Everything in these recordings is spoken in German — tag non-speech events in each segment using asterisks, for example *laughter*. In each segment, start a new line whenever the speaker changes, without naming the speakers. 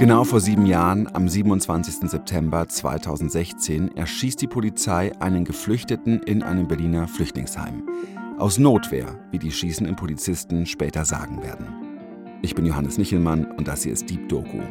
Genau vor sieben Jahren, am 27. September 2016, erschießt die Polizei einen Geflüchteten in einem Berliner Flüchtlingsheim. Aus Notwehr, wie die schießenden Polizisten später sagen werden. Ich bin Johannes Nichelmann und das hier ist Deep Doku.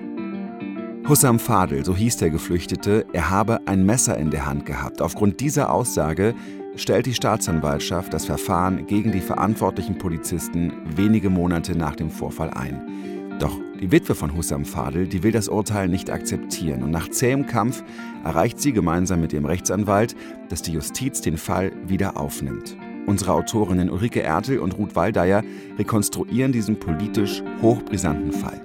Hussam Fadel, so hieß der Geflüchtete, er habe ein Messer in der Hand gehabt. Aufgrund dieser Aussage stellt die Staatsanwaltschaft das Verfahren gegen die verantwortlichen Polizisten wenige Monate nach dem Vorfall ein. Doch die Witwe von Hussam Fadel, die will das Urteil nicht akzeptieren und nach zähem Kampf erreicht sie gemeinsam mit ihrem Rechtsanwalt, dass die Justiz den Fall wieder aufnimmt. Unsere Autorinnen Ulrike Ertel und Ruth Waldeyer rekonstruieren diesen politisch hochbrisanten Fall.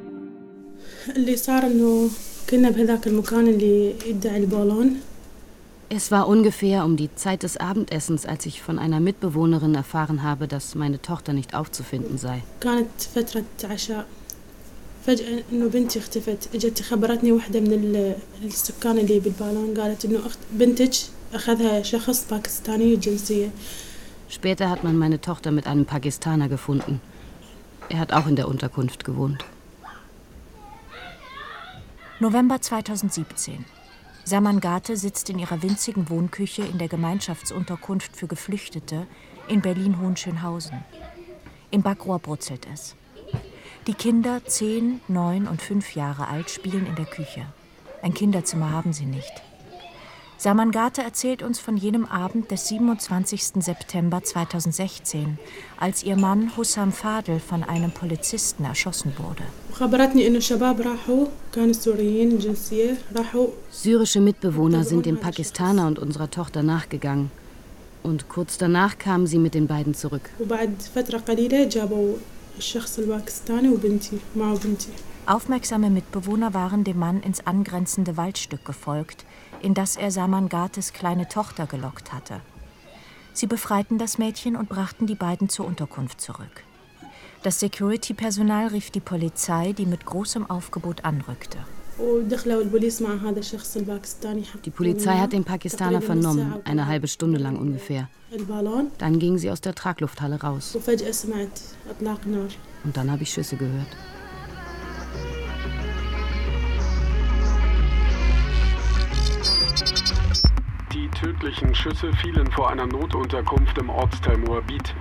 Es war ungefähr um die Zeit des Abendessens, als ich von einer Mitbewohnerin erfahren habe, dass meine Tochter nicht aufzufinden sei. فجأة إنه بنتي اختفت اجت خبرتني واحدة من السكان اللي بالبالون قالت إنه أخت بنتك أخذها شخص باكستاني الجنسية Später hat man meine Tochter mit einem Pakistaner gefunden. Er hat auch in der Unterkunft gewohnt.
November 2017. Samangate sitzt in ihrer winzigen Wohnküche in der Gemeinschaftsunterkunft für Geflüchtete in Berlin-Hohenschönhausen. Im Backrohr brutzelt es. Die Kinder, zehn, neun und fünf Jahre alt, spielen in der Küche. Ein Kinderzimmer haben sie nicht. Samangate erzählt uns von jenem Abend des 27. September 2016, als ihr Mann Hussam Fadel von einem Polizisten erschossen wurde.
Syrische Mitbewohner sind dem Pakistaner und unserer Tochter nachgegangen. Und kurz danach kamen sie mit den beiden zurück.
Aufmerksame Mitbewohner waren dem Mann ins angrenzende Waldstück gefolgt, in das er Samangates kleine Tochter gelockt hatte. Sie befreiten das Mädchen und brachten die beiden zur Unterkunft zurück. Das Security-Personal rief die Polizei, die mit großem Aufgebot anrückte.
Die Polizei hat den Pakistaner vernommen, eine halbe Stunde lang ungefähr. Dann gingen sie aus der Traglufthalle raus. Und dann habe ich Schüsse gehört.
Tödlichen Schüsse fielen vor einer Notunterkunft im Ortsteil Moabit.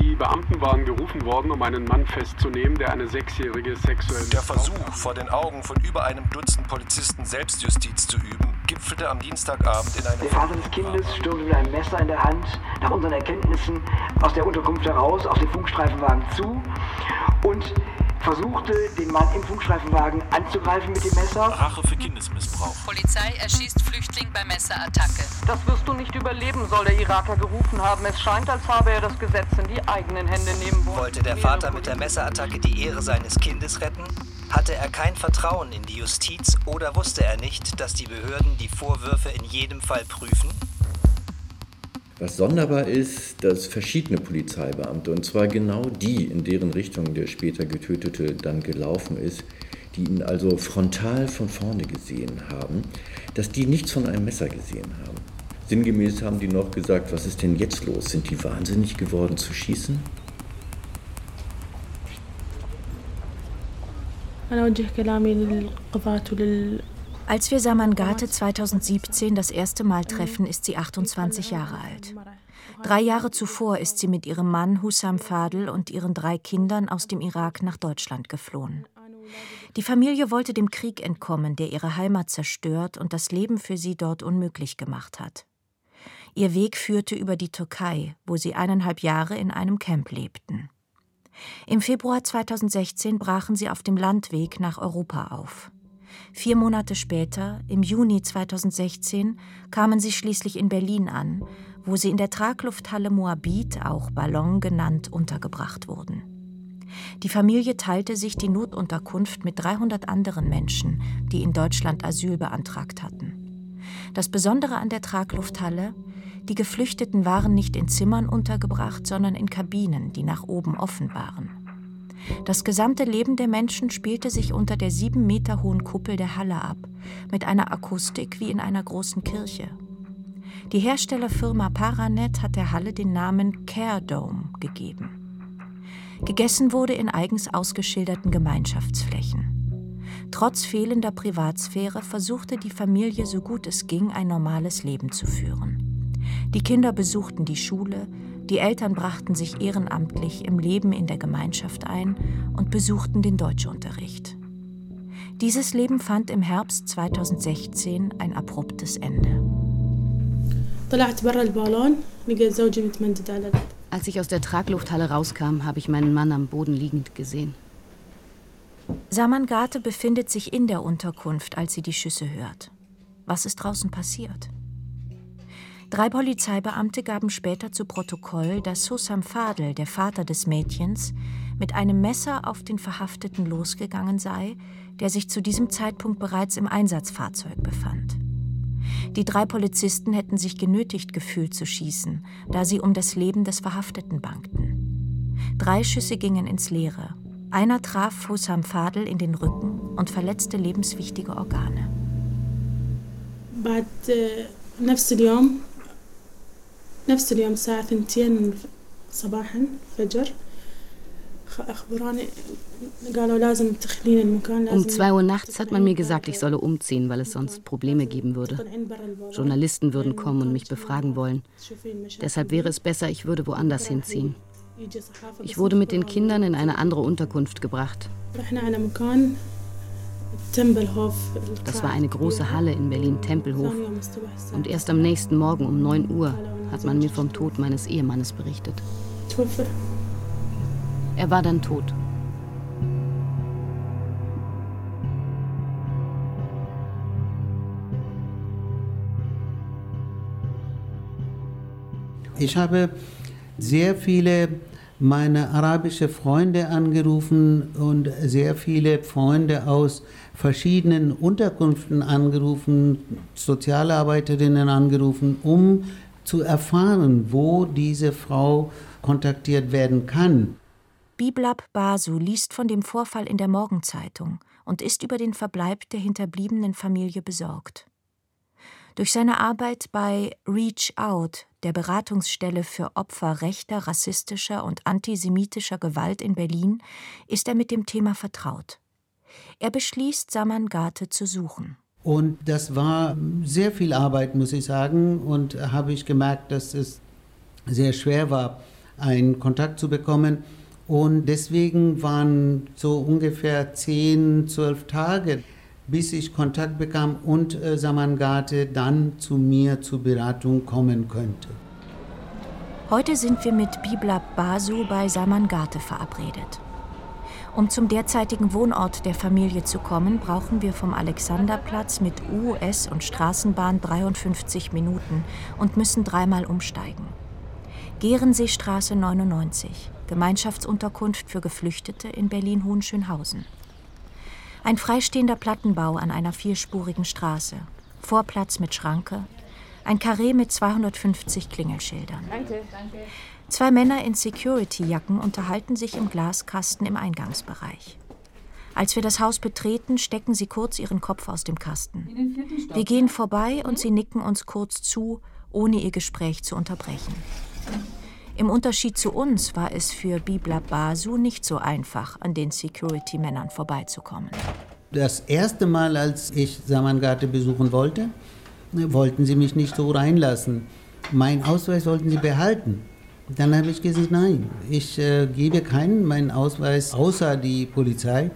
Die Beamten waren gerufen worden, um einen Mann festzunehmen, der eine Sechsjährige sexuell
Der Versuch, vor den Augen von über einem Dutzend Polizisten Selbstjustiz zu üben, gipfelte am Dienstagabend in einem...
Der Vater des Kindes stürmte mit einem Messer in der Hand, nach unseren Erkenntnissen, aus der Unterkunft heraus, auf den Funkstreifenwagen zu und versuchte, den Mann im Funkstreifenwagen anzugreifen mit dem Messer.
Rache für Kindesmissbrauch.
Polizei erschießt Flüchtling bei Messerattacke.
Das wirst du nicht überleben, soll der Iraker gerufen haben. Es scheint, als habe er das Gesetz in die eigenen Hände nehmen wollen.
Wollte der Vater mit der Messerattacke die Ehre seines Kindes retten? Hatte er kein Vertrauen in die Justiz oder wusste er nicht, dass die Behörden die Vorwürfe in jedem Fall prüfen?
Was sonderbar ist, dass verschiedene Polizeibeamte, und zwar genau die, in deren Richtung der später Getötete dann gelaufen ist, die ihn also frontal von vorne gesehen haben, dass die nichts von einem Messer gesehen haben. Sinngemäß haben die noch gesagt, was ist denn jetzt los? Sind die wahnsinnig geworden zu schießen?
أنا أوجه كلامي للقضاة ولل als wir Samangate 2017 das erste Mal treffen, ist sie 28 Jahre alt. Drei Jahre zuvor ist sie mit ihrem Mann Hussam Fadel und ihren drei Kindern aus dem Irak nach Deutschland geflohen. Die Familie wollte dem Krieg entkommen, der ihre Heimat zerstört und das Leben für sie dort unmöglich gemacht hat. Ihr Weg führte über die Türkei, wo sie eineinhalb Jahre in einem Camp lebten. Im Februar 2016 brachen sie auf dem Landweg nach Europa auf. Vier Monate später, im Juni 2016, kamen sie schließlich in Berlin an, wo sie in der Traglufthalle Moabit, auch Ballon genannt, untergebracht wurden. Die Familie teilte sich die Notunterkunft mit 300 anderen Menschen, die in Deutschland Asyl beantragt hatten. Das Besondere an der Traglufthalle, die Geflüchteten waren nicht in Zimmern untergebracht, sondern in Kabinen, die nach oben offen waren. Das gesamte Leben der Menschen spielte sich unter der sieben Meter hohen Kuppel der Halle ab, mit einer Akustik wie in einer großen Kirche. Die Herstellerfirma Paranet hat der Halle den Namen Care Dome gegeben. Gegessen wurde in eigens ausgeschilderten Gemeinschaftsflächen. Trotz fehlender Privatsphäre versuchte die Familie so gut es ging, ein normales Leben zu führen. Die Kinder besuchten die Schule, die Eltern brachten sich ehrenamtlich im Leben in der Gemeinschaft ein und besuchten den Deutschunterricht. Dieses Leben fand im Herbst 2016 ein abruptes Ende.
Als ich aus der Traglufthalle rauskam, habe ich meinen Mann am Boden liegend gesehen.
Samangate befindet sich in der Unterkunft, als sie die Schüsse hört. Was ist draußen passiert? Drei Polizeibeamte gaben später zu Protokoll, dass Hussam Fadel, der Vater des Mädchens, mit einem Messer auf den Verhafteten losgegangen sei, der sich zu diesem Zeitpunkt bereits im Einsatzfahrzeug befand. Die drei Polizisten hätten sich genötigt gefühlt zu schießen, da sie um das Leben des Verhafteten bangten. Drei Schüsse gingen ins Leere. Einer traf Hussam Fadel in den Rücken und verletzte lebenswichtige Organe. بعد نفس اليوم نفس اليوم الساعة 2 صباحا فجر
um zwei Uhr nachts hat man mir gesagt, ich solle umziehen, weil es sonst Probleme geben würde. Journalisten würden kommen und mich befragen wollen. Deshalb wäre es besser, ich würde woanders hinziehen. Ich wurde mit den Kindern in eine andere Unterkunft gebracht. Das war eine große Halle in Berlin-Tempelhof. Und erst am nächsten Morgen um 9 Uhr hat man mir vom Tod meines Ehemannes berichtet. Er war dann tot.
Ich habe sehr viele meine arabische Freunde angerufen und sehr viele Freunde aus verschiedenen Unterkünften angerufen, Sozialarbeiterinnen angerufen, um zu erfahren, wo diese Frau kontaktiert werden kann.
Biblab Basu liest von dem Vorfall in der Morgenzeitung und ist über den Verbleib der hinterbliebenen Familie besorgt. Durch seine Arbeit bei Reach Out, der Beratungsstelle für Opfer rechter, rassistischer und antisemitischer Gewalt in Berlin, ist er mit dem Thema vertraut. Er beschließt, Saman Gate zu suchen.
Und das war sehr viel Arbeit, muss ich sagen, und habe ich gemerkt, dass es sehr schwer war, einen Kontakt zu bekommen. Und deswegen waren so ungefähr zehn, zwölf Tage, bis ich Kontakt bekam und äh, Samangate dann zu mir zur Beratung kommen könnte.
Heute sind wir mit Bibla Basu bei Samangate verabredet. Um zum derzeitigen Wohnort der Familie zu kommen, brauchen wir vom Alexanderplatz mit U, S und Straßenbahn 53 Minuten und müssen dreimal umsteigen. Gerenseestraße 99. Gemeinschaftsunterkunft für Geflüchtete in Berlin-Hohenschönhausen. Ein freistehender Plattenbau an einer vierspurigen Straße. Vorplatz mit Schranke. Ein Karree mit 250 Klingelschildern. Danke. Zwei Männer in Security-Jacken unterhalten sich im Glaskasten im Eingangsbereich. Als wir das Haus betreten, stecken sie kurz ihren Kopf aus dem Kasten. Wir gehen vorbei und sie nicken uns kurz zu, ohne ihr Gespräch zu unterbrechen. Im Unterschied zu uns war es für Bibla Basu nicht so einfach, an den Security-Männern vorbeizukommen.
Das erste Mal, als ich Samangate besuchen wollte, wollten sie mich nicht so reinlassen. Mein Ausweis wollten sie behalten. Dann habe ich gesagt, nein, ich äh, gebe keinen meinen Ausweis außer die Polizei.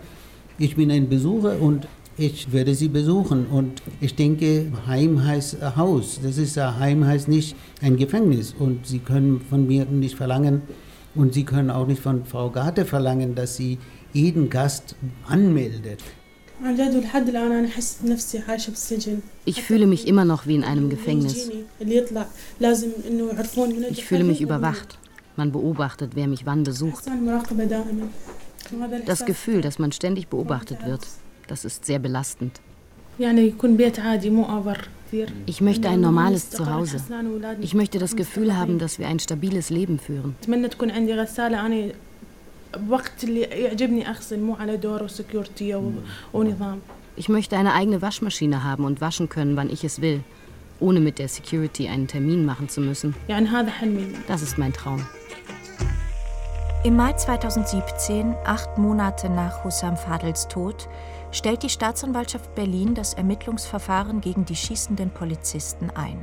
Ich bin ein Besucher und ich werde sie besuchen. Und ich denke, Heim heißt Haus. Das ist Heim heißt nicht ein Gefängnis. Und sie können von mir nicht verlangen, und sie können auch nicht von Frau Garte verlangen, dass sie jeden Gast anmeldet.
Ich fühle mich immer noch wie in einem Gefängnis. Ich fühle mich überwacht. Man beobachtet, wer mich wann besucht. Das Gefühl, dass man ständig beobachtet wird, das ist sehr belastend. Ich möchte ein normales Zuhause. Ich möchte das Gefühl haben, dass wir ein stabiles Leben führen. Ich möchte eine eigene Waschmaschine haben und waschen können, wann ich es will, ohne mit der Security einen Termin machen zu müssen. Das ist mein Traum.
Im Mai 2017, acht Monate nach Hussam Fadels Tod, stellt die Staatsanwaltschaft Berlin das Ermittlungsverfahren gegen die schießenden Polizisten ein.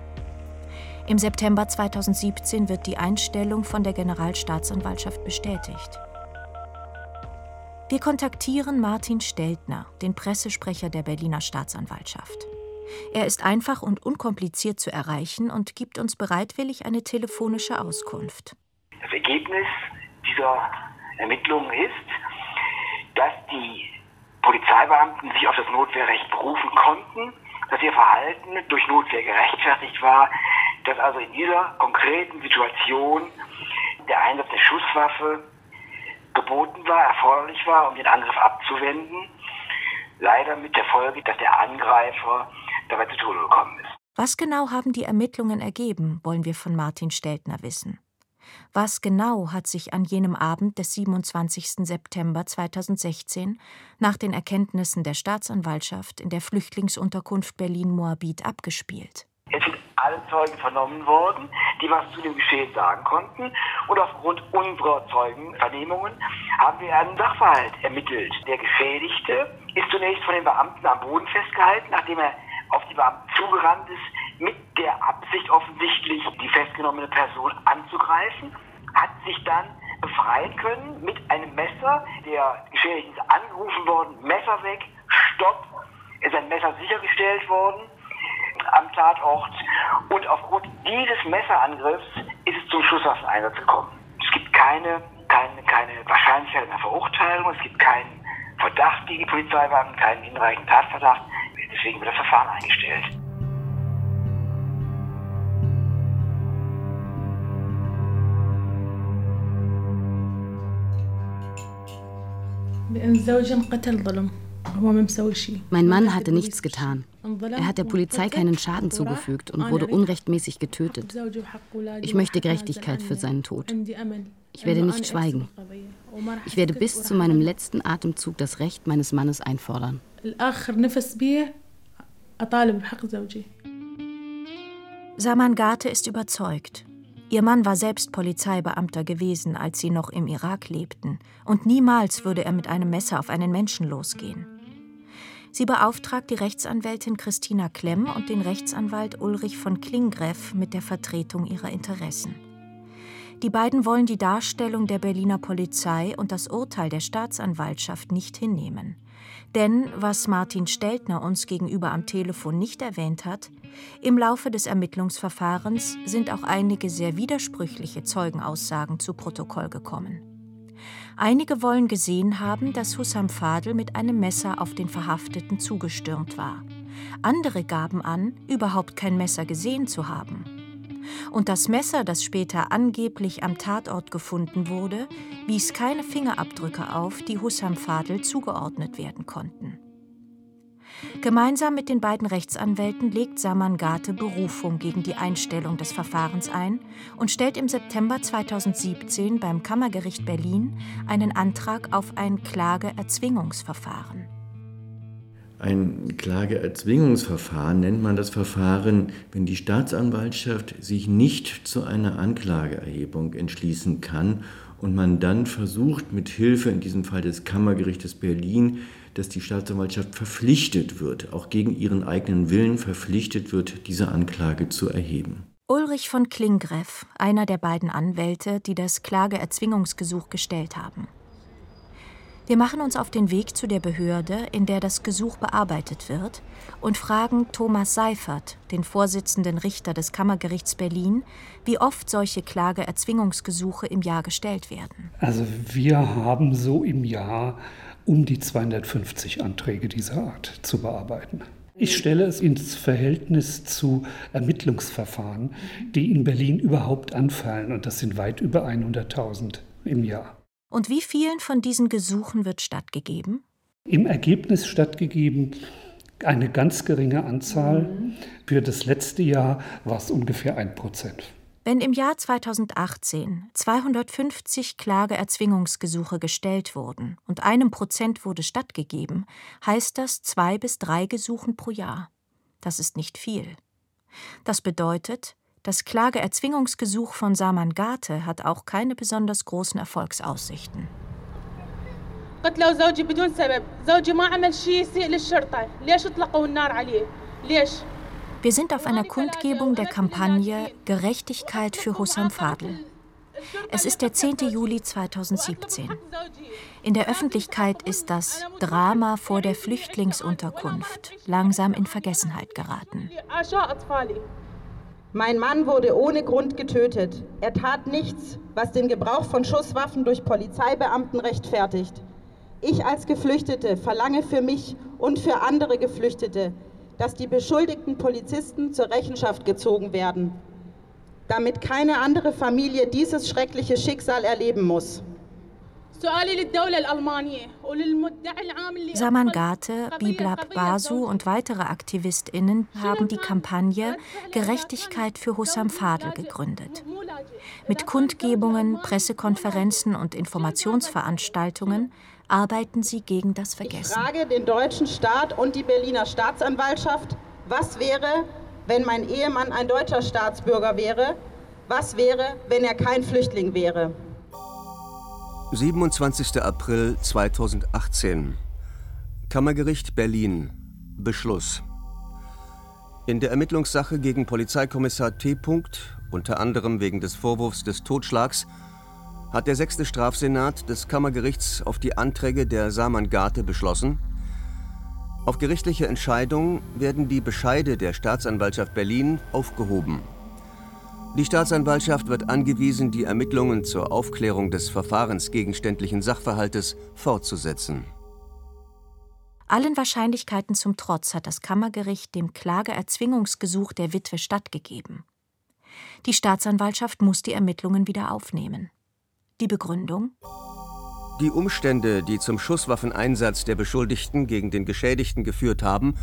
Im September 2017 wird die Einstellung von der Generalstaatsanwaltschaft bestätigt. Wir kontaktieren Martin Steltner, den Pressesprecher der Berliner Staatsanwaltschaft. Er ist einfach und unkompliziert zu erreichen und gibt uns bereitwillig eine telefonische Auskunft.
Das Ergebnis dieser Ermittlungen ist, dass die Polizeibeamten sich auf das Notwehrrecht berufen konnten, dass ihr Verhalten durch Notwehr gerechtfertigt war, dass also in dieser konkreten Situation der Einsatz der Schusswaffe geboten war, erforderlich war, um den Angriff abzuwenden. Leider mit der Folge, dass der Angreifer dabei zu Tode gekommen ist.
Was genau haben die Ermittlungen ergeben, wollen wir von Martin Steltner wissen. Was genau hat sich an jenem Abend des 27. September 2016 nach den Erkenntnissen der Staatsanwaltschaft in der Flüchtlingsunterkunft Berlin-Moabit abgespielt?
Es sind alle Zeugen vernommen worden, die was zu dem Geschehen sagen konnten. Und aufgrund unserer Zeugenvernehmungen haben wir einen Sachverhalt ermittelt. Der Geschädigte ist zunächst von den Beamten am Boden festgehalten, nachdem er auf die Beamten zugerannt ist, mit der Absicht offensichtlich, die festgenommene Person anzugreifen, hat sich dann befreien können mit einem Messer. Der Geschädigte ist angerufen worden, Messer weg, Stopp, ist ein Messer sichergestellt worden am Tatort und aufgrund dieses Messerangriffs ist es zum Schusswaffeneinsatz gekommen. Es gibt keine, keine, keine Wahrscheinlichkeit einer Verurteilung, es gibt keinen Verdacht gegen die Polizeiwagen, keinen hinreichenden Tatverdacht. Deswegen wird das Verfahren eingestellt.
Mein Mann hatte nichts getan. Er hat der Polizei keinen Schaden zugefügt und wurde unrechtmäßig getötet. Ich möchte Gerechtigkeit für seinen Tod. Ich werde nicht schweigen. Ich werde bis zu meinem letzten Atemzug das Recht meines Mannes einfordern.
Saman Gate ist überzeugt. Ihr Mann war selbst Polizeibeamter gewesen, als sie noch im Irak lebten, und niemals würde er mit einem Messer auf einen Menschen losgehen. Sie beauftragt die Rechtsanwältin Christina Klemm und den Rechtsanwalt Ulrich von Klingreff mit der Vertretung ihrer Interessen. Die beiden wollen die Darstellung der Berliner Polizei und das Urteil der Staatsanwaltschaft nicht hinnehmen. Denn, was Martin Steltner uns gegenüber am Telefon nicht erwähnt hat, im Laufe des Ermittlungsverfahrens sind auch einige sehr widersprüchliche Zeugenaussagen zu Protokoll gekommen. Einige wollen gesehen haben, dass Hussam Fadel mit einem Messer auf den Verhafteten zugestürmt war. Andere gaben an, überhaupt kein Messer gesehen zu haben. Und das Messer, das später angeblich am Tatort gefunden wurde, wies keine Fingerabdrücke auf, die Hussam Fadel zugeordnet werden konnten. Gemeinsam mit den beiden Rechtsanwälten legt Saman Gate Berufung gegen die Einstellung des Verfahrens ein und stellt im September 2017 beim Kammergericht Berlin einen Antrag auf ein Klageerzwingungsverfahren.
Ein Klageerzwingungsverfahren nennt man das Verfahren, wenn die Staatsanwaltschaft sich nicht zu einer Anklageerhebung entschließen kann und man dann versucht, mit Hilfe in diesem Fall des Kammergerichtes Berlin dass die Staatsanwaltschaft verpflichtet wird, auch gegen ihren eigenen Willen verpflichtet wird, diese Anklage zu erheben.
Ulrich von Klingreff, einer der beiden Anwälte, die das Klageerzwingungsgesuch gestellt haben. Wir machen uns auf den Weg zu der Behörde, in der das Gesuch bearbeitet wird, und fragen Thomas Seifert, den Vorsitzenden Richter des Kammergerichts Berlin, wie oft solche Klageerzwingungsgesuche im Jahr gestellt werden.
Also wir haben so im Jahr um die 250 Anträge dieser Art zu bearbeiten. Ich stelle es ins Verhältnis zu Ermittlungsverfahren, die in Berlin überhaupt anfallen, und das sind weit über 100.000 im Jahr.
Und wie vielen von diesen Gesuchen wird stattgegeben?
Im Ergebnis stattgegeben eine ganz geringe Anzahl. Für das letzte Jahr war es ungefähr ein Prozent.
Wenn im Jahr 2018 250 Klageerzwingungsgesuche gestellt wurden und einem Prozent wurde stattgegeben, heißt das zwei bis drei Gesuchen pro Jahr. Das ist nicht viel. Das bedeutet, Das Klageerzwingungsgesuch von Saman Gate hat auch keine besonders großen Erfolgsaussichten. Wir sind auf einer Kundgebung der Kampagne Gerechtigkeit für Hussam Fadl. Es ist der 10. Juli 2017. In der Öffentlichkeit ist das Drama vor der Flüchtlingsunterkunft langsam in Vergessenheit geraten.
Mein Mann wurde ohne Grund getötet. Er tat nichts, was den Gebrauch von Schusswaffen durch Polizeibeamten rechtfertigt. Ich als Geflüchtete verlange für mich und für andere Geflüchtete, dass die beschuldigten Polizisten zur Rechenschaft gezogen werden damit keine andere Familie dieses schreckliche Schicksal erleben muss.
Saman Gate, Biblab Basu und weitere AktivistInnen haben die Kampagne Gerechtigkeit für Hussam Fadl gegründet. Mit Kundgebungen, Pressekonferenzen und Informationsveranstaltungen arbeiten sie gegen das Vergessen.
Ich frage den deutschen Staat und die Berliner Staatsanwaltschaft, was wäre, wenn mein Ehemann ein deutscher Staatsbürger wäre? Was wäre, wenn er kein Flüchtling wäre?
27. April 2018 Kammergericht Berlin Beschluss In der Ermittlungssache gegen Polizeikommissar T. unter anderem wegen des Vorwurfs des Totschlags, hat der sechste Strafsenat des Kammergerichts auf die Anträge der Saman-Garte beschlossen, auf gerichtliche Entscheidung werden die Bescheide der Staatsanwaltschaft Berlin aufgehoben. Die Staatsanwaltschaft wird angewiesen, die Ermittlungen zur Aufklärung des verfahrensgegenständlichen Sachverhaltes fortzusetzen.
Allen Wahrscheinlichkeiten zum Trotz hat das Kammergericht dem Klageerzwingungsgesuch der Witwe stattgegeben. Die Staatsanwaltschaft muss die Ermittlungen wieder aufnehmen. Die Begründung?
Die Umstände, die zum Schusswaffeneinsatz der Beschuldigten gegen den Geschädigten geführt haben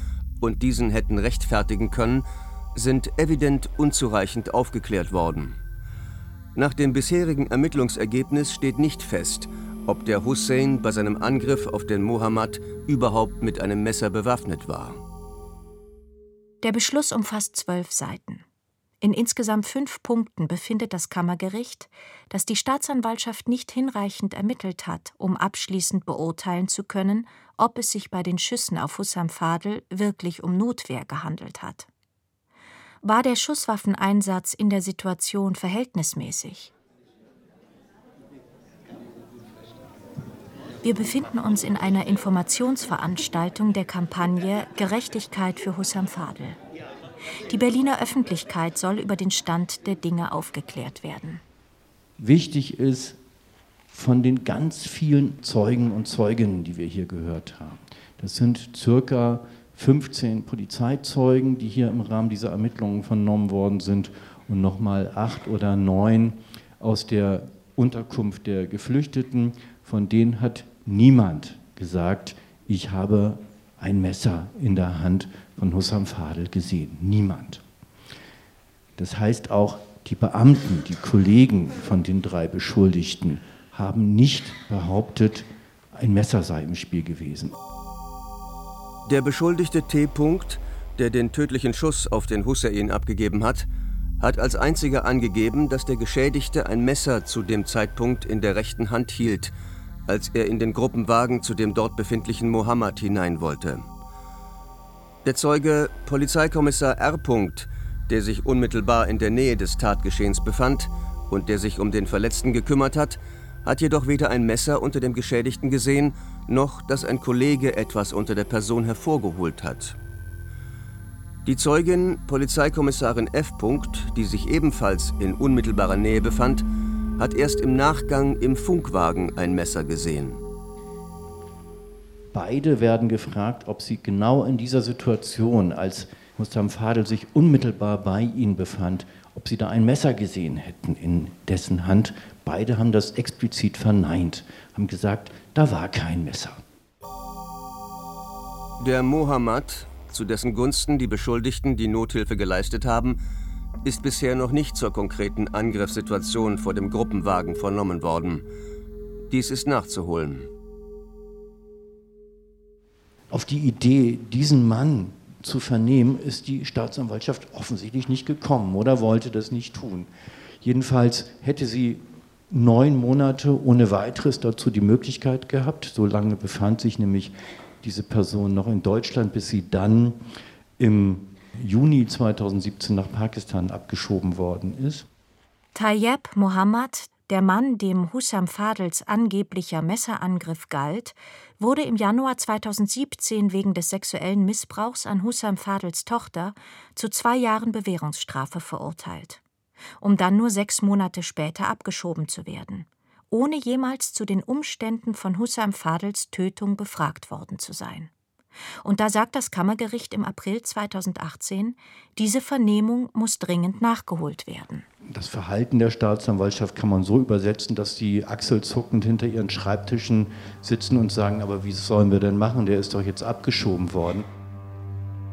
und diesen hätten rechtfertigen können, sind evident unzureichend aufgeklärt worden. Nach dem bisherigen Ermittlungsergebnis steht nicht fest, ob der Hussein bei seinem Angriff auf den Mohammed überhaupt mit einem Messer bewaffnet war.
Der Beschluss umfasst zwölf Seiten. In insgesamt fünf Punkten befindet das Kammergericht, dass die Staatsanwaltschaft nicht hinreichend ermittelt hat, um abschließend beurteilen zu können, ob es sich bei den Schüssen auf Hussam Fadl wirklich um Notwehr gehandelt hat. War der Schusswaffeneinsatz in der Situation verhältnismäßig? Wir befinden uns in einer Informationsveranstaltung der Kampagne Gerechtigkeit für Hussam Fadl. Die Berliner Öffentlichkeit soll über den Stand der Dinge aufgeklärt werden.
Wichtig ist, von den ganz vielen Zeugen und Zeuginnen, die wir hier gehört haben, das sind circa 15 Polizeizeugen, die hier im Rahmen dieser Ermittlungen vernommen worden sind und nochmal acht oder neun aus der Unterkunft der Geflüchteten. Von denen hat niemand gesagt, ich habe ein Messer in der Hand von Hussam Fadel gesehen. Niemand. Das heißt auch, die Beamten, die Kollegen von den drei Beschuldigten haben nicht behauptet, ein Messer sei im Spiel gewesen.
Der beschuldigte T. der den tödlichen Schuss auf den Hussein abgegeben hat, hat als einziger angegeben, dass der Geschädigte ein Messer zu dem Zeitpunkt in der rechten Hand hielt, als er in den Gruppenwagen zu dem dort befindlichen Mohammed hinein wollte. Der Zeuge Polizeikommissar R. der sich unmittelbar in der Nähe des Tatgeschehens befand und der sich um den Verletzten gekümmert hat, hat jedoch weder ein Messer unter dem Geschädigten gesehen, noch dass ein Kollege etwas unter der Person hervorgeholt hat. Die Zeugin, Polizeikommissarin F. die sich ebenfalls in unmittelbarer Nähe befand, hat erst im Nachgang im Funkwagen ein Messer gesehen.
Beide werden gefragt, ob sie genau in dieser Situation, als Mustam Fadel sich unmittelbar bei ihnen befand, ob sie da ein Messer gesehen hätten in dessen Hand. Beide haben das explizit verneint, haben gesagt, da war kein Messer.
Der Mohammed, zu dessen Gunsten die Beschuldigten die Nothilfe geleistet haben, ist bisher noch nicht zur konkreten Angriffssituation vor dem Gruppenwagen vernommen worden. Dies ist nachzuholen
auf die Idee, diesen Mann zu vernehmen, ist die Staatsanwaltschaft offensichtlich nicht gekommen oder wollte das nicht tun. Jedenfalls hätte sie neun Monate ohne weiteres dazu die Möglichkeit gehabt. So lange befand sich nämlich diese Person noch in Deutschland, bis sie dann im Juni 2017 nach Pakistan abgeschoben worden ist.
Tayyeb Mohammed, der Mann, dem Hussam Fadels angeblicher Messerangriff galt, wurde im Januar 2017 wegen des sexuellen Missbrauchs an Hussam Fadels Tochter zu zwei Jahren Bewährungsstrafe verurteilt, um dann nur sechs Monate später abgeschoben zu werden, ohne jemals zu den Umständen von Hussam Fadels Tötung befragt worden zu sein. Und da sagt das Kammergericht im April 2018, diese Vernehmung muss dringend nachgeholt werden.
Das Verhalten der Staatsanwaltschaft kann man so übersetzen, dass die achselzuckend hinter ihren Schreibtischen sitzen und sagen, aber wie sollen wir denn machen, der ist doch jetzt abgeschoben worden.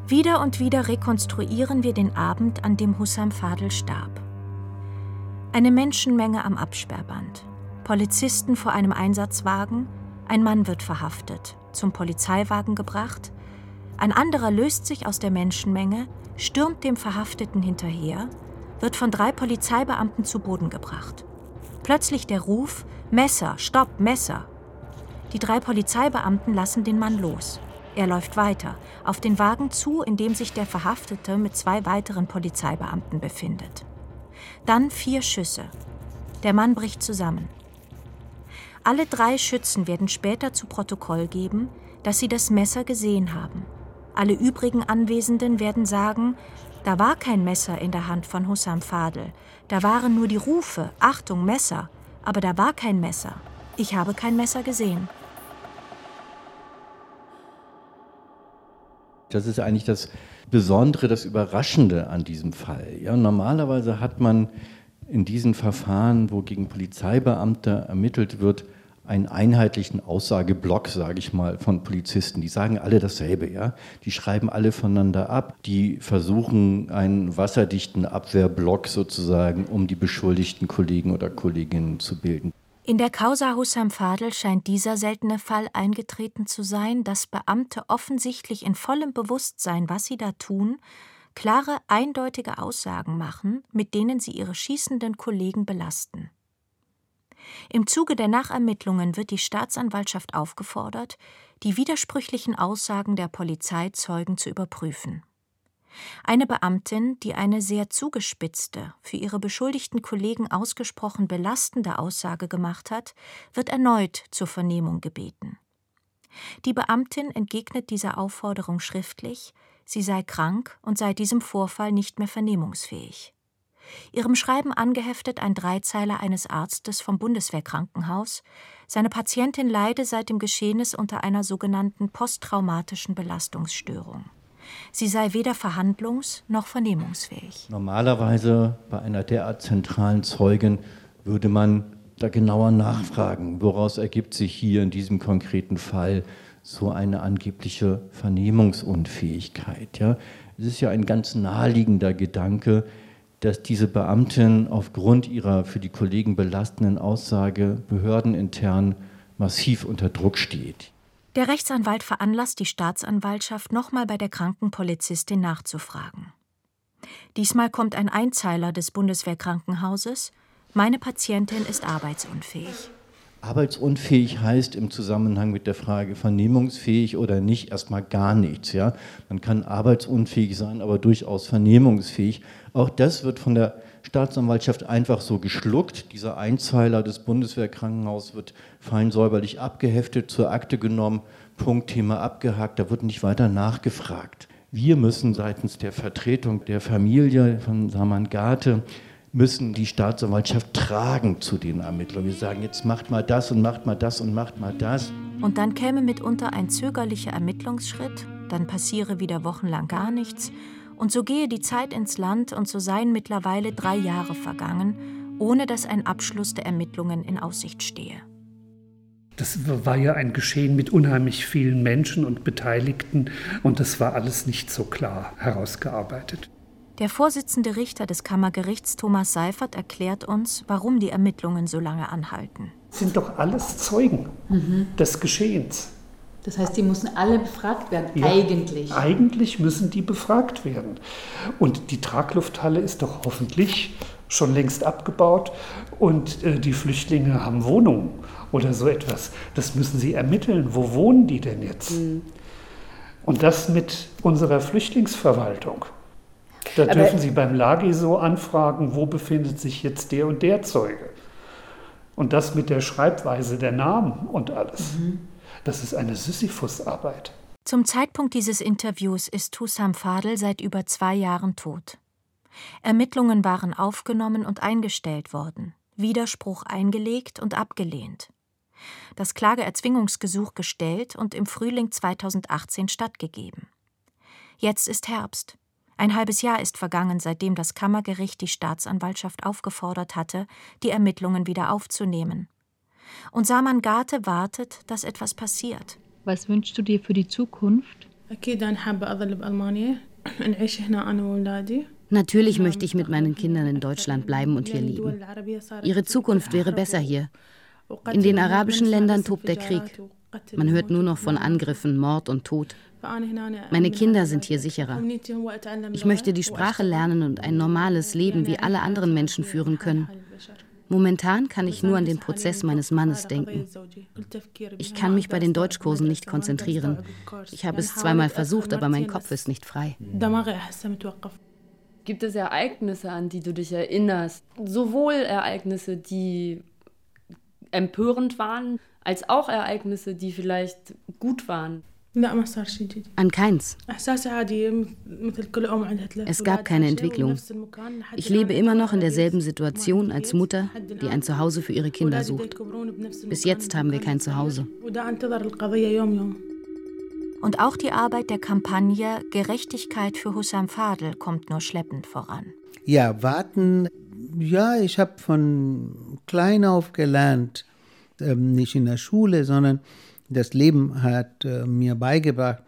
Wieder und wieder rekonstruieren wir den Abend, an dem Hussam Fadel starb. Eine Menschenmenge am Absperrband, Polizisten vor einem Einsatzwagen, ein Mann wird verhaftet, zum Polizeiwagen gebracht, ein anderer löst sich aus der Menschenmenge, stürmt dem Verhafteten hinterher, wird von drei Polizeibeamten zu Boden gebracht. Plötzlich der Ruf Messer, stopp, Messer. Die drei Polizeibeamten lassen den Mann los. Er läuft weiter, auf den Wagen zu, in dem sich der Verhaftete mit zwei weiteren Polizeibeamten befindet. Dann vier Schüsse. Der Mann bricht zusammen. Alle drei Schützen werden später zu Protokoll geben, dass sie das Messer gesehen haben. Alle übrigen Anwesenden werden sagen, da war kein Messer in der Hand von Hussam Fadel, da waren nur die Rufe, Achtung, Messer, aber da war kein Messer. Ich habe kein Messer gesehen.
Das ist eigentlich das Besondere, das Überraschende an diesem Fall. Ja, normalerweise hat man in diesen Verfahren, wo gegen Polizeibeamte ermittelt wird, einen einheitlichen Aussageblock, sage ich mal, von Polizisten. Die sagen alle dasselbe, ja. Die schreiben alle voneinander ab. Die versuchen einen wasserdichten Abwehrblock sozusagen, um die beschuldigten Kollegen oder Kolleginnen zu bilden.
In der Causa Hussam Fadel scheint dieser seltene Fall eingetreten zu sein, dass Beamte offensichtlich in vollem Bewusstsein, was sie da tun, klare, eindeutige Aussagen machen, mit denen sie ihre schießenden Kollegen belasten. Im Zuge der Nachermittlungen wird die Staatsanwaltschaft aufgefordert, die widersprüchlichen Aussagen der Polizeizeugen zu überprüfen. Eine Beamtin, die eine sehr zugespitzte, für ihre beschuldigten Kollegen ausgesprochen belastende Aussage gemacht hat, wird erneut zur Vernehmung gebeten. Die Beamtin entgegnet dieser Aufforderung schriftlich, sie sei krank und sei diesem Vorfall nicht mehr vernehmungsfähig. Ihrem Schreiben angeheftet ein Dreizeiler eines Arztes vom Bundeswehrkrankenhaus, seine Patientin leide seit dem Geschehnis unter einer sogenannten posttraumatischen Belastungsstörung. Sie sei weder verhandlungs- noch vernehmungsfähig.
Normalerweise bei einer derart zentralen Zeugin würde man da genauer nachfragen, woraus ergibt sich hier in diesem konkreten Fall so eine angebliche Vernehmungsunfähigkeit. Ja? Es ist ja ein ganz naheliegender Gedanke, dass diese Beamtin aufgrund ihrer für die Kollegen belastenden Aussage behördenintern massiv unter Druck steht.
Der Rechtsanwalt veranlasst die Staatsanwaltschaft, nochmal bei der Krankenpolizistin nachzufragen. Diesmal kommt ein Einzeiler des Bundeswehrkrankenhauses. Meine Patientin ist arbeitsunfähig.
Arbeitsunfähig heißt im Zusammenhang mit der Frage vernehmungsfähig oder nicht erstmal gar nichts. Ja? Man kann arbeitsunfähig sein, aber durchaus vernehmungsfähig. Auch das wird von der Staatsanwaltschaft einfach so geschluckt. Dieser Einzeiler des Bundeswehrkrankenhauses wird fein säuberlich abgeheftet, zur Akte genommen, Punktthema abgehakt, da wird nicht weiter nachgefragt. Wir müssen seitens der Vertretung der Familie von Saman Gate müssen die Staatsanwaltschaft tragen zu den Ermittlern. Wir sagen, jetzt macht mal das und macht mal das und macht mal das.
Und dann käme mitunter ein zögerlicher Ermittlungsschritt, dann passiere wieder wochenlang gar nichts. Und so gehe die Zeit ins Land und so seien mittlerweile drei Jahre vergangen, ohne dass ein Abschluss der Ermittlungen in Aussicht stehe.
Das war ja ein Geschehen mit unheimlich vielen Menschen und Beteiligten und das war alles nicht so klar herausgearbeitet.
Der Vorsitzende Richter des Kammergerichts Thomas Seifert erklärt uns, warum die Ermittlungen so lange anhalten.
Das sind doch alles Zeugen mhm. des Geschehens.
Das heißt, die müssen alle befragt werden, ja, eigentlich.
Eigentlich müssen die befragt werden. Und die Traglufthalle ist doch hoffentlich schon längst abgebaut und äh, die Flüchtlinge haben Wohnungen oder so etwas. Das müssen sie ermitteln. Wo wohnen die denn jetzt? Mhm. Und das mit unserer Flüchtlingsverwaltung. Da Aber dürfen Sie beim Lagi so anfragen, wo befindet sich jetzt der und der Zeuge. Und das mit der Schreibweise der Namen und alles. Mhm. Das ist eine Sisyphusarbeit.
Zum Zeitpunkt dieses Interviews ist Hussam Fadel seit über zwei Jahren tot. Ermittlungen waren aufgenommen und eingestellt worden, Widerspruch eingelegt und abgelehnt. Das Klageerzwingungsgesuch gestellt und im Frühling 2018 stattgegeben. Jetzt ist Herbst. Ein halbes Jahr ist vergangen, seitdem das Kammergericht die Staatsanwaltschaft aufgefordert hatte, die Ermittlungen wieder aufzunehmen. Und Saman Gate wartet, dass etwas passiert.
Was wünschst du dir für die Zukunft? *clears throat*
Natürlich möchte ich mit meinen Kindern in Deutschland bleiben und hier leben. Ihre Zukunft wäre besser hier. In den arabischen Ländern tobt der Krieg. Man hört nur noch von Angriffen, Mord und Tod. Meine Kinder sind hier sicherer. Ich möchte die Sprache lernen und ein normales Leben wie alle anderen Menschen führen können. Momentan kann ich nur an den Prozess meines Mannes denken. Ich kann mich bei den Deutschkursen nicht konzentrieren. Ich habe es zweimal versucht, aber mein Kopf ist nicht frei.
Gibt es Ereignisse, an die du dich erinnerst? Sowohl Ereignisse, die empörend waren, als auch Ereignisse, die vielleicht gut waren?
An keins. Es gab keine Entwicklung. Ich lebe immer noch in derselben Situation als Mutter, die ein Zuhause für ihre Kinder sucht. Bis jetzt haben wir kein Zuhause.
Und auch die Arbeit der Kampagne Gerechtigkeit für Hussam Fadel kommt nur schleppend voran.
Ja, warten. Ja, ich habe von klein auf gelernt, ähm, nicht in der Schule, sondern das Leben hat äh, mir beigebracht,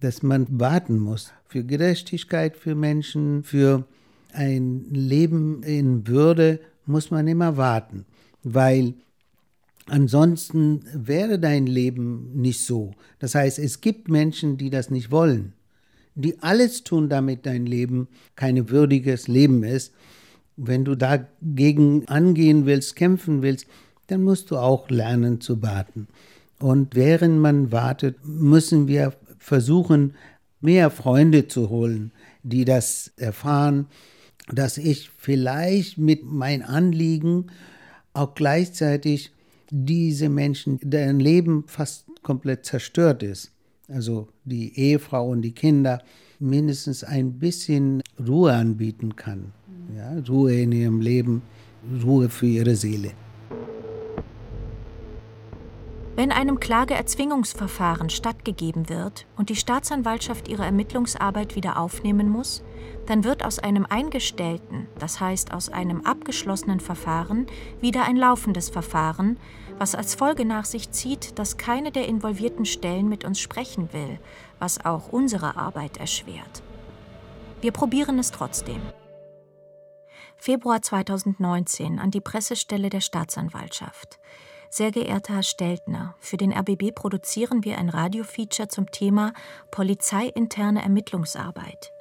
dass man warten muss für Gerechtigkeit für Menschen, für ein Leben in Würde muss man immer warten, weil ansonsten wäre dein Leben nicht so. Das heißt, es gibt Menschen, die das nicht wollen, die alles tun, damit dein Leben kein würdiges Leben ist. Wenn du dagegen angehen willst, kämpfen willst, dann musst du auch lernen zu warten. Und während man wartet, müssen wir versuchen, mehr Freunde zu holen, die das erfahren, dass ich vielleicht mit meinem Anliegen auch gleichzeitig diese Menschen, deren Leben fast komplett zerstört ist, also die Ehefrau und die Kinder, mindestens ein bisschen Ruhe anbieten kann. Ja, Ruhe in ihrem Leben, Ruhe für ihre Seele.
Wenn einem Klageerzwingungsverfahren stattgegeben wird und die Staatsanwaltschaft ihre Ermittlungsarbeit wieder aufnehmen muss, dann wird aus einem eingestellten, das heißt aus einem abgeschlossenen Verfahren, wieder ein laufendes Verfahren, was als Folge nach sich zieht, dass keine der involvierten Stellen mit uns sprechen will, was auch unsere Arbeit erschwert. Wir probieren es trotzdem. Februar 2019 an die Pressestelle der Staatsanwaltschaft. Sehr geehrter Herr Steltner, für den RBB produzieren wir ein Radiofeature zum Thema polizeiinterne Ermittlungsarbeit.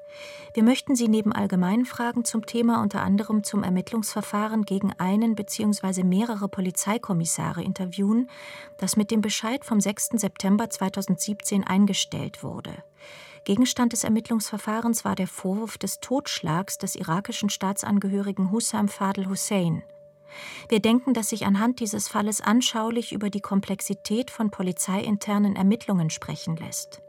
Wir möchten Sie neben allgemeinen Fragen zum Thema unter anderem zum Ermittlungsverfahren gegen einen bzw. mehrere Polizeikommissare interviewen, das mit dem Bescheid vom 6. September 2017 eingestellt wurde. Gegenstand des Ermittlungsverfahrens war der Vorwurf des Totschlags des irakischen Staatsangehörigen Hussam Fadel Hussein. Wir denken, dass sich anhand dieses Falles anschaulich über die Komplexität von polizeiinternen Ermittlungen sprechen lässt.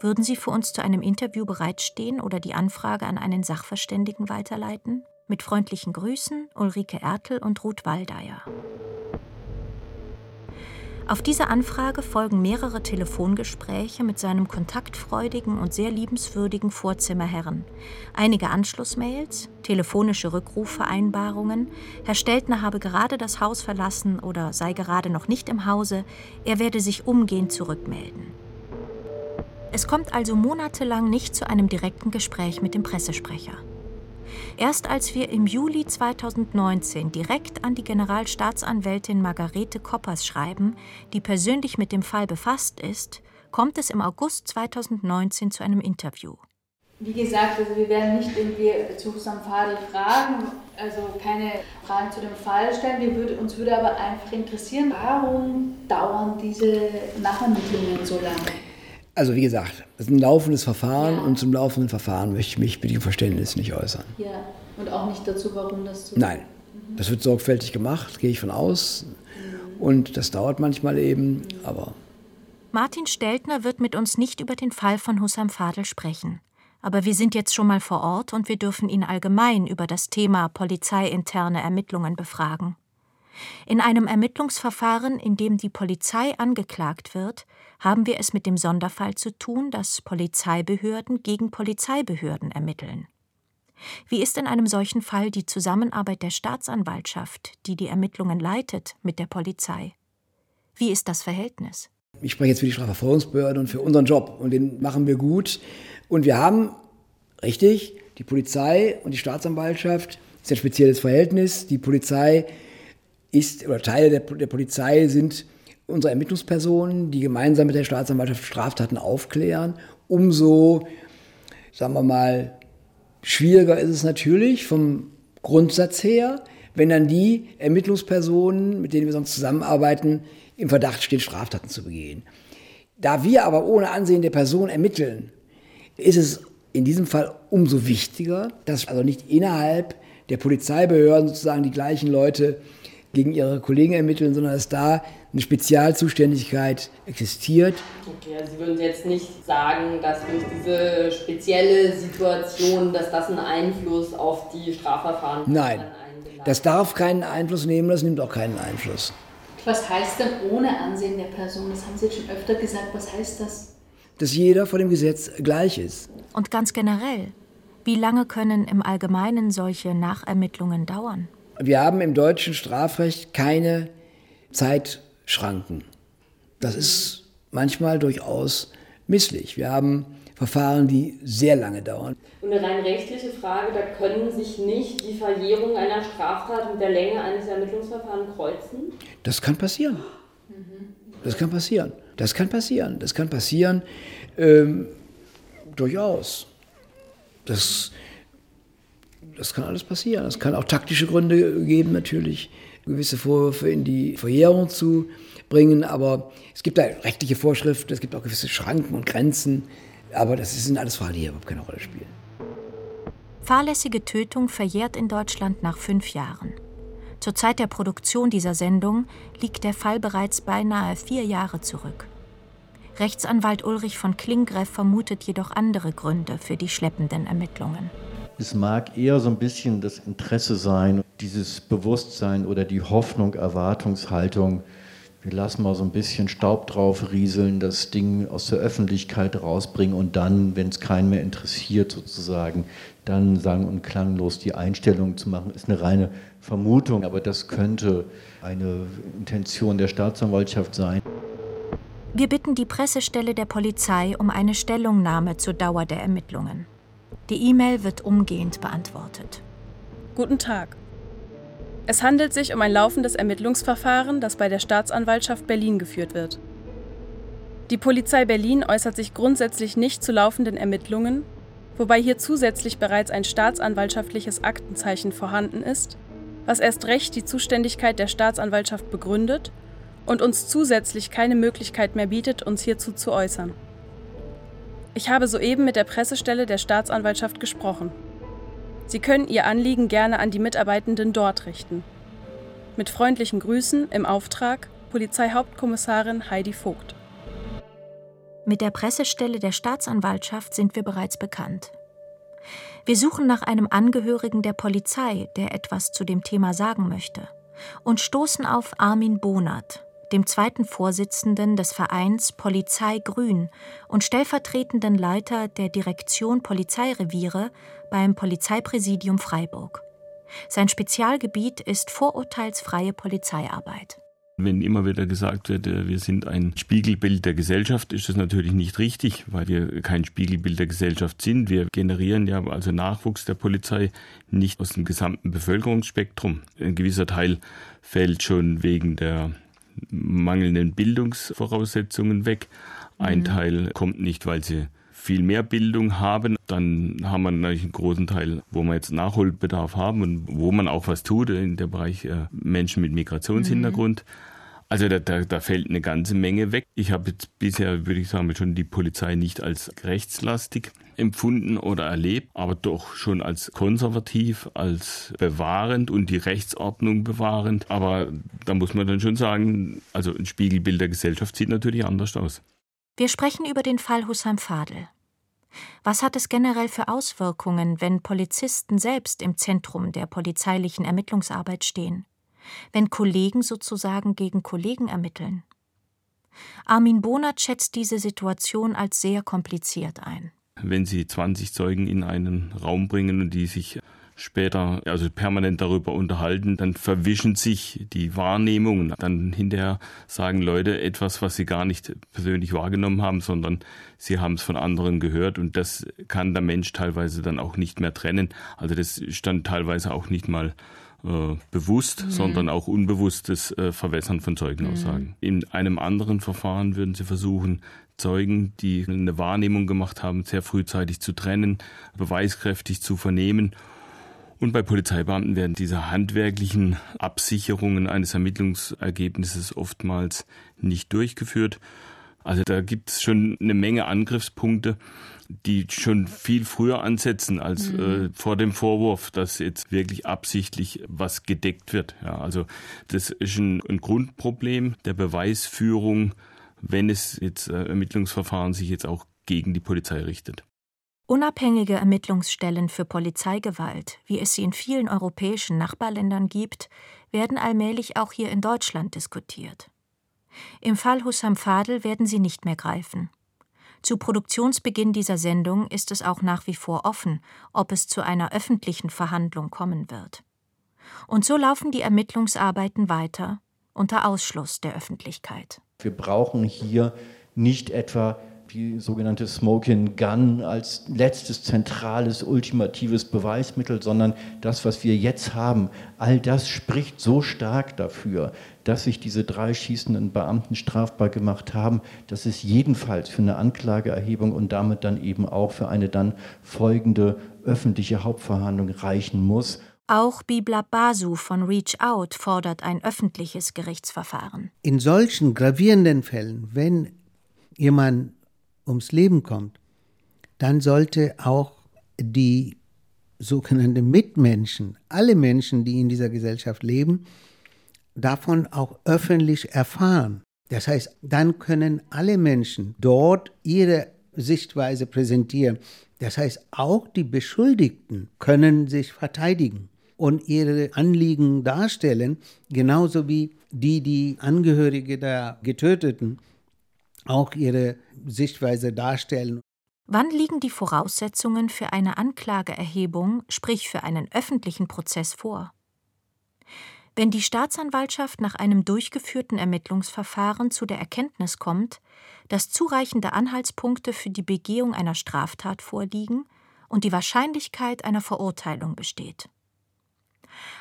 Würden Sie für uns zu einem Interview bereitstehen oder die Anfrage an einen Sachverständigen weiterleiten? Mit freundlichen Grüßen Ulrike Ertel und Ruth Waldeyer. Auf diese Anfrage folgen mehrere Telefongespräche mit seinem kontaktfreudigen und sehr liebenswürdigen Vorzimmerherrn, einige Anschlussmails, telefonische Rückrufvereinbarungen, Herr Steltner habe gerade das Haus verlassen oder sei gerade noch nicht im Hause, er werde sich umgehend zurückmelden. Es kommt also monatelang nicht zu einem direkten Gespräch mit dem Pressesprecher. Erst als wir im Juli 2019 direkt an die Generalstaatsanwältin Margarete Koppers schreiben, die persönlich mit dem Fall befasst ist, kommt es im August 2019 zu einem Interview.
Wie gesagt, also wir werden nicht irgendwie Fadel fragen, also keine Fragen zu dem Fall stellen. Wir würde, uns würde aber einfach interessieren, warum dauern diese Nachermittlungen so lange?
Also wie gesagt, es ist ein laufendes Verfahren ja. und zum laufenden Verfahren möchte ich mich mit dem Verständnis nicht äußern.
Ja, und auch nicht dazu, warum das so
Nein, mhm. das wird sorgfältig gemacht, gehe ich von aus. Mhm. Und das dauert manchmal eben, mhm. aber...
Martin Steltner wird mit uns nicht über den Fall von Hussam Fadel sprechen. Aber wir sind jetzt schon mal vor Ort und wir dürfen ihn allgemein über das Thema polizeiinterne Ermittlungen befragen. In einem Ermittlungsverfahren, in dem die Polizei angeklagt wird, haben wir es mit dem Sonderfall zu tun, dass Polizeibehörden gegen Polizeibehörden ermitteln. Wie ist in einem solchen Fall die Zusammenarbeit der Staatsanwaltschaft, die die Ermittlungen leitet, mit der Polizei? Wie ist das Verhältnis?
Ich spreche jetzt für die Strafverfolgungsbehörde und für unseren Job und den machen wir gut. Und wir haben, richtig, die Polizei und die Staatsanwaltschaft, das ist ein spezielles Verhältnis. Die Polizei ist, oder Teile der, der Polizei sind unsere Ermittlungspersonen, die gemeinsam mit der Staatsanwaltschaft Straftaten aufklären. Umso, sagen wir mal, schwieriger ist es natürlich vom Grundsatz her, wenn dann die Ermittlungspersonen, mit denen wir sonst zusammenarbeiten, im Verdacht stehen, Straftaten zu begehen. Da wir aber ohne Ansehen der Person ermitteln, ist es in diesem Fall umso wichtiger, dass also nicht innerhalb der Polizeibehörden sozusagen die gleichen Leute gegen ihre Kollegen ermitteln, sondern dass da eine Spezialzuständigkeit existiert.
Okay, also Sie würden jetzt nicht sagen, dass durch diese spezielle Situation, dass das einen Einfluss auf die Strafverfahren hat?
Nein, das darf keinen Einfluss nehmen, das nimmt auch keinen Einfluss.
Was heißt denn ohne Ansehen der Person? Das haben Sie jetzt schon öfter gesagt. Was heißt das?
Dass jeder vor dem Gesetz gleich ist.
Und ganz generell, wie lange können im Allgemeinen solche Nachermittlungen dauern?
Wir haben im deutschen Strafrecht keine Zeitschranken. Das ist manchmal durchaus misslich. Wir haben Verfahren, die sehr lange dauern.
Und eine rein rechtliche Frage, da können sich nicht die Verjährung einer Straftat mit der Länge eines Ermittlungsverfahrens kreuzen?
Das kann passieren. Das kann passieren. Das kann passieren. Das kann passieren. Ähm, durchaus. Das, das kann alles passieren. Es kann auch taktische Gründe geben, natürlich, gewisse Vorwürfe in die Verjährung zu bringen. Aber es gibt da rechtliche Vorschriften, es gibt auch gewisse Schranken und Grenzen. Aber das sind alles Fragen, die hier überhaupt keine Rolle spielen.
Fahrlässige Tötung verjährt in Deutschland nach fünf Jahren. Zur Zeit der Produktion dieser Sendung liegt der Fall bereits beinahe vier Jahre zurück. Rechtsanwalt Ulrich von Klingreff vermutet jedoch andere Gründe für die schleppenden Ermittlungen.
Es mag eher so ein bisschen das Interesse sein, dieses Bewusstsein oder die Hoffnung, Erwartungshaltung, wir lassen mal so ein bisschen Staub drauf rieseln, das Ding aus der Öffentlichkeit rausbringen und dann, wenn es keinen mehr interessiert, sozusagen, dann sang- und klanglos die Einstellung zu machen, ist eine reine Vermutung, aber das könnte eine Intention der Staatsanwaltschaft sein.
Wir bitten die Pressestelle der Polizei um eine Stellungnahme zur Dauer der Ermittlungen. Die E-Mail wird umgehend beantwortet.
Guten Tag. Es handelt sich um ein laufendes Ermittlungsverfahren, das bei der Staatsanwaltschaft Berlin geführt wird. Die Polizei Berlin äußert sich grundsätzlich nicht zu laufenden Ermittlungen, wobei hier zusätzlich bereits ein staatsanwaltschaftliches Aktenzeichen vorhanden ist, was erst recht die Zuständigkeit der Staatsanwaltschaft begründet und uns zusätzlich keine Möglichkeit mehr bietet, uns hierzu zu äußern. Ich habe soeben mit der Pressestelle der Staatsanwaltschaft gesprochen. Sie können Ihr Anliegen gerne an die Mitarbeitenden dort richten. Mit freundlichen Grüßen im Auftrag Polizeihauptkommissarin Heidi Vogt.
Mit der Pressestelle der Staatsanwaltschaft sind wir bereits bekannt. Wir suchen nach einem Angehörigen der Polizei, der etwas zu dem Thema sagen möchte, und stoßen auf Armin Bonert, dem zweiten Vorsitzenden des Vereins Polizei Grün und stellvertretenden Leiter der Direktion Polizeireviere beim Polizeipräsidium Freiburg. Sein Spezialgebiet ist vorurteilsfreie Polizeiarbeit.
Wenn immer wieder gesagt wird, äh, wir sind ein Spiegelbild der Gesellschaft, ist das natürlich nicht richtig, weil wir kein Spiegelbild der Gesellschaft sind. Wir generieren ja also Nachwuchs der Polizei nicht aus dem gesamten Bevölkerungsspektrum. Ein gewisser Teil fällt schon wegen der mangelnden Bildungsvoraussetzungen weg. Ein mhm. Teil kommt nicht, weil sie viel mehr Bildung haben, dann haben wir natürlich einen großen Teil, wo wir jetzt Nachholbedarf haben und wo man auch was tut in der Bereich äh, Menschen mit Migrationshintergrund. Mhm. Also da, da, da fällt eine ganze Menge weg. Ich habe jetzt bisher, würde ich sagen, schon die Polizei nicht als rechtslastig empfunden oder erlebt, aber doch schon als konservativ, als bewahrend und die Rechtsordnung bewahrend. Aber da muss man dann schon sagen, also ein Spiegelbild der Gesellschaft sieht natürlich anders aus.
Wir sprechen über den Fall Hussam Fadel. Was hat es generell für Auswirkungen, wenn Polizisten selbst im Zentrum der polizeilichen Ermittlungsarbeit stehen? Wenn Kollegen sozusagen gegen Kollegen ermitteln? Armin Bonert schätzt diese Situation als sehr kompliziert ein.
Wenn Sie 20 Zeugen in einen Raum bringen und die sich später also permanent darüber unterhalten, dann verwischen sich die Wahrnehmungen. Dann hinterher sagen Leute etwas, was sie gar nicht persönlich wahrgenommen haben, sondern sie haben es von anderen gehört und das kann der Mensch teilweise dann auch nicht mehr trennen. Also das stand teilweise auch nicht mal äh, bewusst, mhm. sondern auch unbewusstes äh, Verwässern von Zeugenaussagen. Mhm. In einem anderen Verfahren würden sie versuchen, Zeugen, die eine Wahrnehmung gemacht haben, sehr frühzeitig zu trennen, beweiskräftig zu vernehmen und bei Polizeibeamten werden diese handwerklichen Absicherungen eines Ermittlungsergebnisses oftmals nicht durchgeführt. Also da gibt es schon eine Menge Angriffspunkte, die schon viel früher ansetzen als mhm. äh, vor dem Vorwurf, dass jetzt wirklich absichtlich was gedeckt wird. Ja, also das ist ein, ein Grundproblem der Beweisführung, wenn es jetzt äh, Ermittlungsverfahren sich jetzt auch gegen die Polizei richtet.
Unabhängige Ermittlungsstellen für Polizeigewalt, wie es sie in vielen europäischen Nachbarländern gibt, werden allmählich auch hier in Deutschland diskutiert. Im Fall Hussam Fadel werden sie nicht mehr greifen. Zu Produktionsbeginn dieser Sendung ist es auch nach wie vor offen, ob es zu einer öffentlichen Verhandlung kommen wird. Und so laufen die Ermittlungsarbeiten weiter unter Ausschluss der Öffentlichkeit.
Wir brauchen hier nicht etwa die sogenannte Smoking Gun als letztes zentrales, ultimatives Beweismittel, sondern das, was wir jetzt haben, all das spricht so stark dafür, dass sich diese drei schießenden Beamten strafbar gemacht haben, dass es jedenfalls für eine Anklageerhebung und damit dann eben auch für eine dann folgende öffentliche Hauptverhandlung reichen muss.
Auch Bibla Basu von Reach Out fordert ein öffentliches Gerichtsverfahren.
In solchen gravierenden Fällen, wenn jemand ums Leben kommt, dann sollte auch die sogenannten Mitmenschen, alle Menschen, die in dieser Gesellschaft leben, davon auch öffentlich erfahren. Das heißt, dann können alle Menschen dort ihre Sichtweise präsentieren. Das heißt, auch die Beschuldigten können sich verteidigen und ihre Anliegen darstellen, genauso wie die, die Angehörige der Getöteten auch ihre Sichtweise darstellen.
Wann liegen die Voraussetzungen für eine Anklageerhebung, sprich für einen öffentlichen Prozess vor? Wenn die Staatsanwaltschaft nach einem durchgeführten Ermittlungsverfahren zu der Erkenntnis kommt, dass zureichende Anhaltspunkte für die Begehung einer Straftat vorliegen und die Wahrscheinlichkeit einer Verurteilung besteht.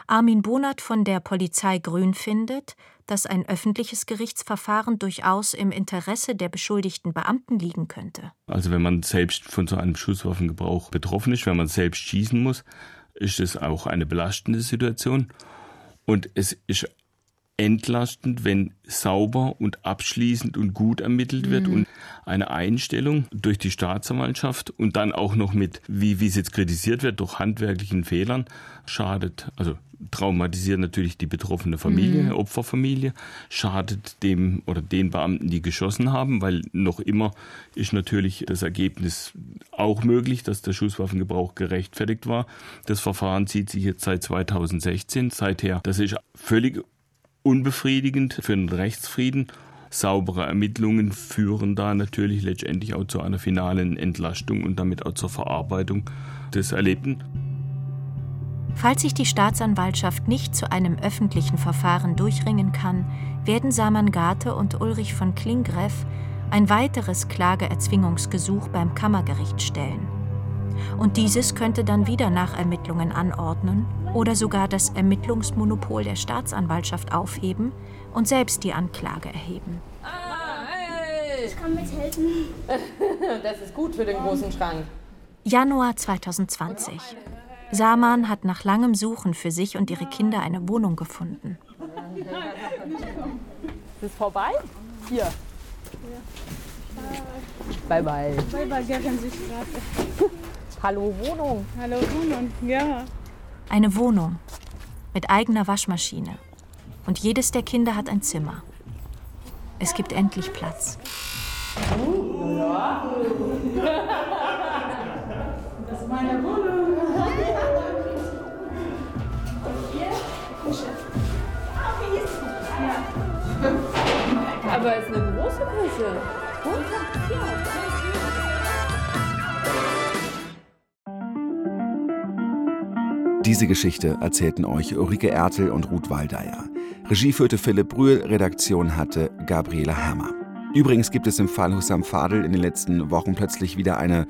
Armin Bonert von der Polizei Grün findet, dass ein öffentliches Gerichtsverfahren durchaus im Interesse der beschuldigten Beamten liegen könnte.
Also wenn man selbst von so einem Schusswaffengebrauch betroffen ist, wenn man selbst schießen muss, ist es auch eine belastende Situation. Und es ist entlastend, wenn sauber und abschließend und gut ermittelt wird mhm. und eine Einstellung durch die Staatsanwaltschaft und dann auch noch mit, wie, wie es jetzt kritisiert wird, durch handwerklichen Fehlern schadet, also traumatisiert natürlich die betroffene Familie, mhm. Opferfamilie, schadet dem oder den Beamten, die geschossen haben, weil noch immer ist natürlich das Ergebnis auch möglich, dass der Schusswaffengebrauch gerechtfertigt war. Das Verfahren zieht sich jetzt seit 2016 seither. Das ist völlig unbefriedigend für den Rechtsfrieden. Saubere Ermittlungen führen da natürlich letztendlich auch zu einer finalen Entlastung und damit auch zur Verarbeitung des Erlebten.
Falls sich die Staatsanwaltschaft nicht zu einem öffentlichen Verfahren durchringen kann, werden Saman Garte und Ulrich von Klingreff ein weiteres Klageerzwingungsgesuch beim Kammergericht stellen. Und dieses könnte dann wieder Nachermittlungen anordnen oder sogar das Ermittlungsmonopol der Staatsanwaltschaft aufheben und selbst die Anklage erheben.
Ich kann mithelfen. *laughs* das ist gut für den großen Schrank.
Januar 2020. Saman hat nach langem Suchen für sich und ihre Kinder eine Wohnung gefunden.
Ist es vorbei? Hier. Bye bye.
Bye bye, gern sich
Hallo Wohnung.
Hallo Wohnung, ja.
Eine Wohnung mit eigener Waschmaschine. Und jedes der Kinder hat ein Zimmer. Es gibt endlich Platz.
Ja. Das ist meine Wohnung.
Aber es ist eine große Küche.
Diese Geschichte erzählten euch Ulrike Ertel und Ruth Waldeyer. Regie führte Philipp Brühl, Redaktion hatte Gabriela Hammer. Übrigens gibt es im Fall Hussam Fadel in den letzten Wochen plötzlich wieder eine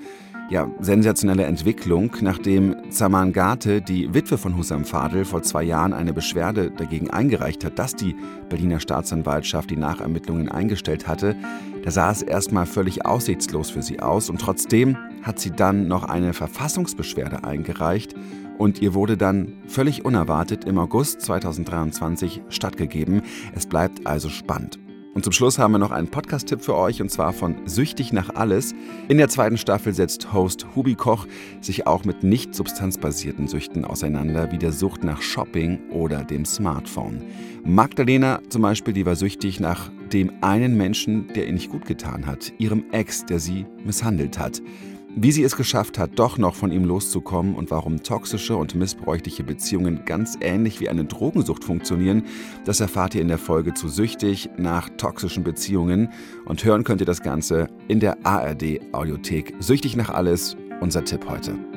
ja, sensationelle Entwicklung, nachdem Zaman Gate, die Witwe von Hussam Fadel, vor zwei Jahren eine Beschwerde dagegen eingereicht hat, dass die Berliner Staatsanwaltschaft die Nachermittlungen eingestellt hatte. Da sah es erstmal völlig aussichtslos für sie aus und trotzdem hat sie dann noch eine Verfassungsbeschwerde eingereicht und ihr wurde dann völlig unerwartet im August 2023 stattgegeben. Es bleibt also spannend. Und zum Schluss haben wir noch einen Podcast-Tipp für euch und zwar von Süchtig nach Alles. In der zweiten Staffel setzt Host Hubi Koch sich auch mit nicht substanzbasierten Süchten auseinander, wie der Sucht nach Shopping oder dem Smartphone. Magdalena zum Beispiel, die war süchtig nach dem einen Menschen, der ihr nicht gut getan hat, ihrem Ex, der sie misshandelt hat. Wie sie es geschafft hat, doch noch von ihm loszukommen und warum toxische und missbräuchliche Beziehungen ganz ähnlich wie eine Drogensucht funktionieren, das erfahrt ihr in der Folge zu Süchtig nach toxischen Beziehungen und hören könnt ihr das Ganze in der ARD Audiothek. Süchtig nach alles, unser Tipp heute.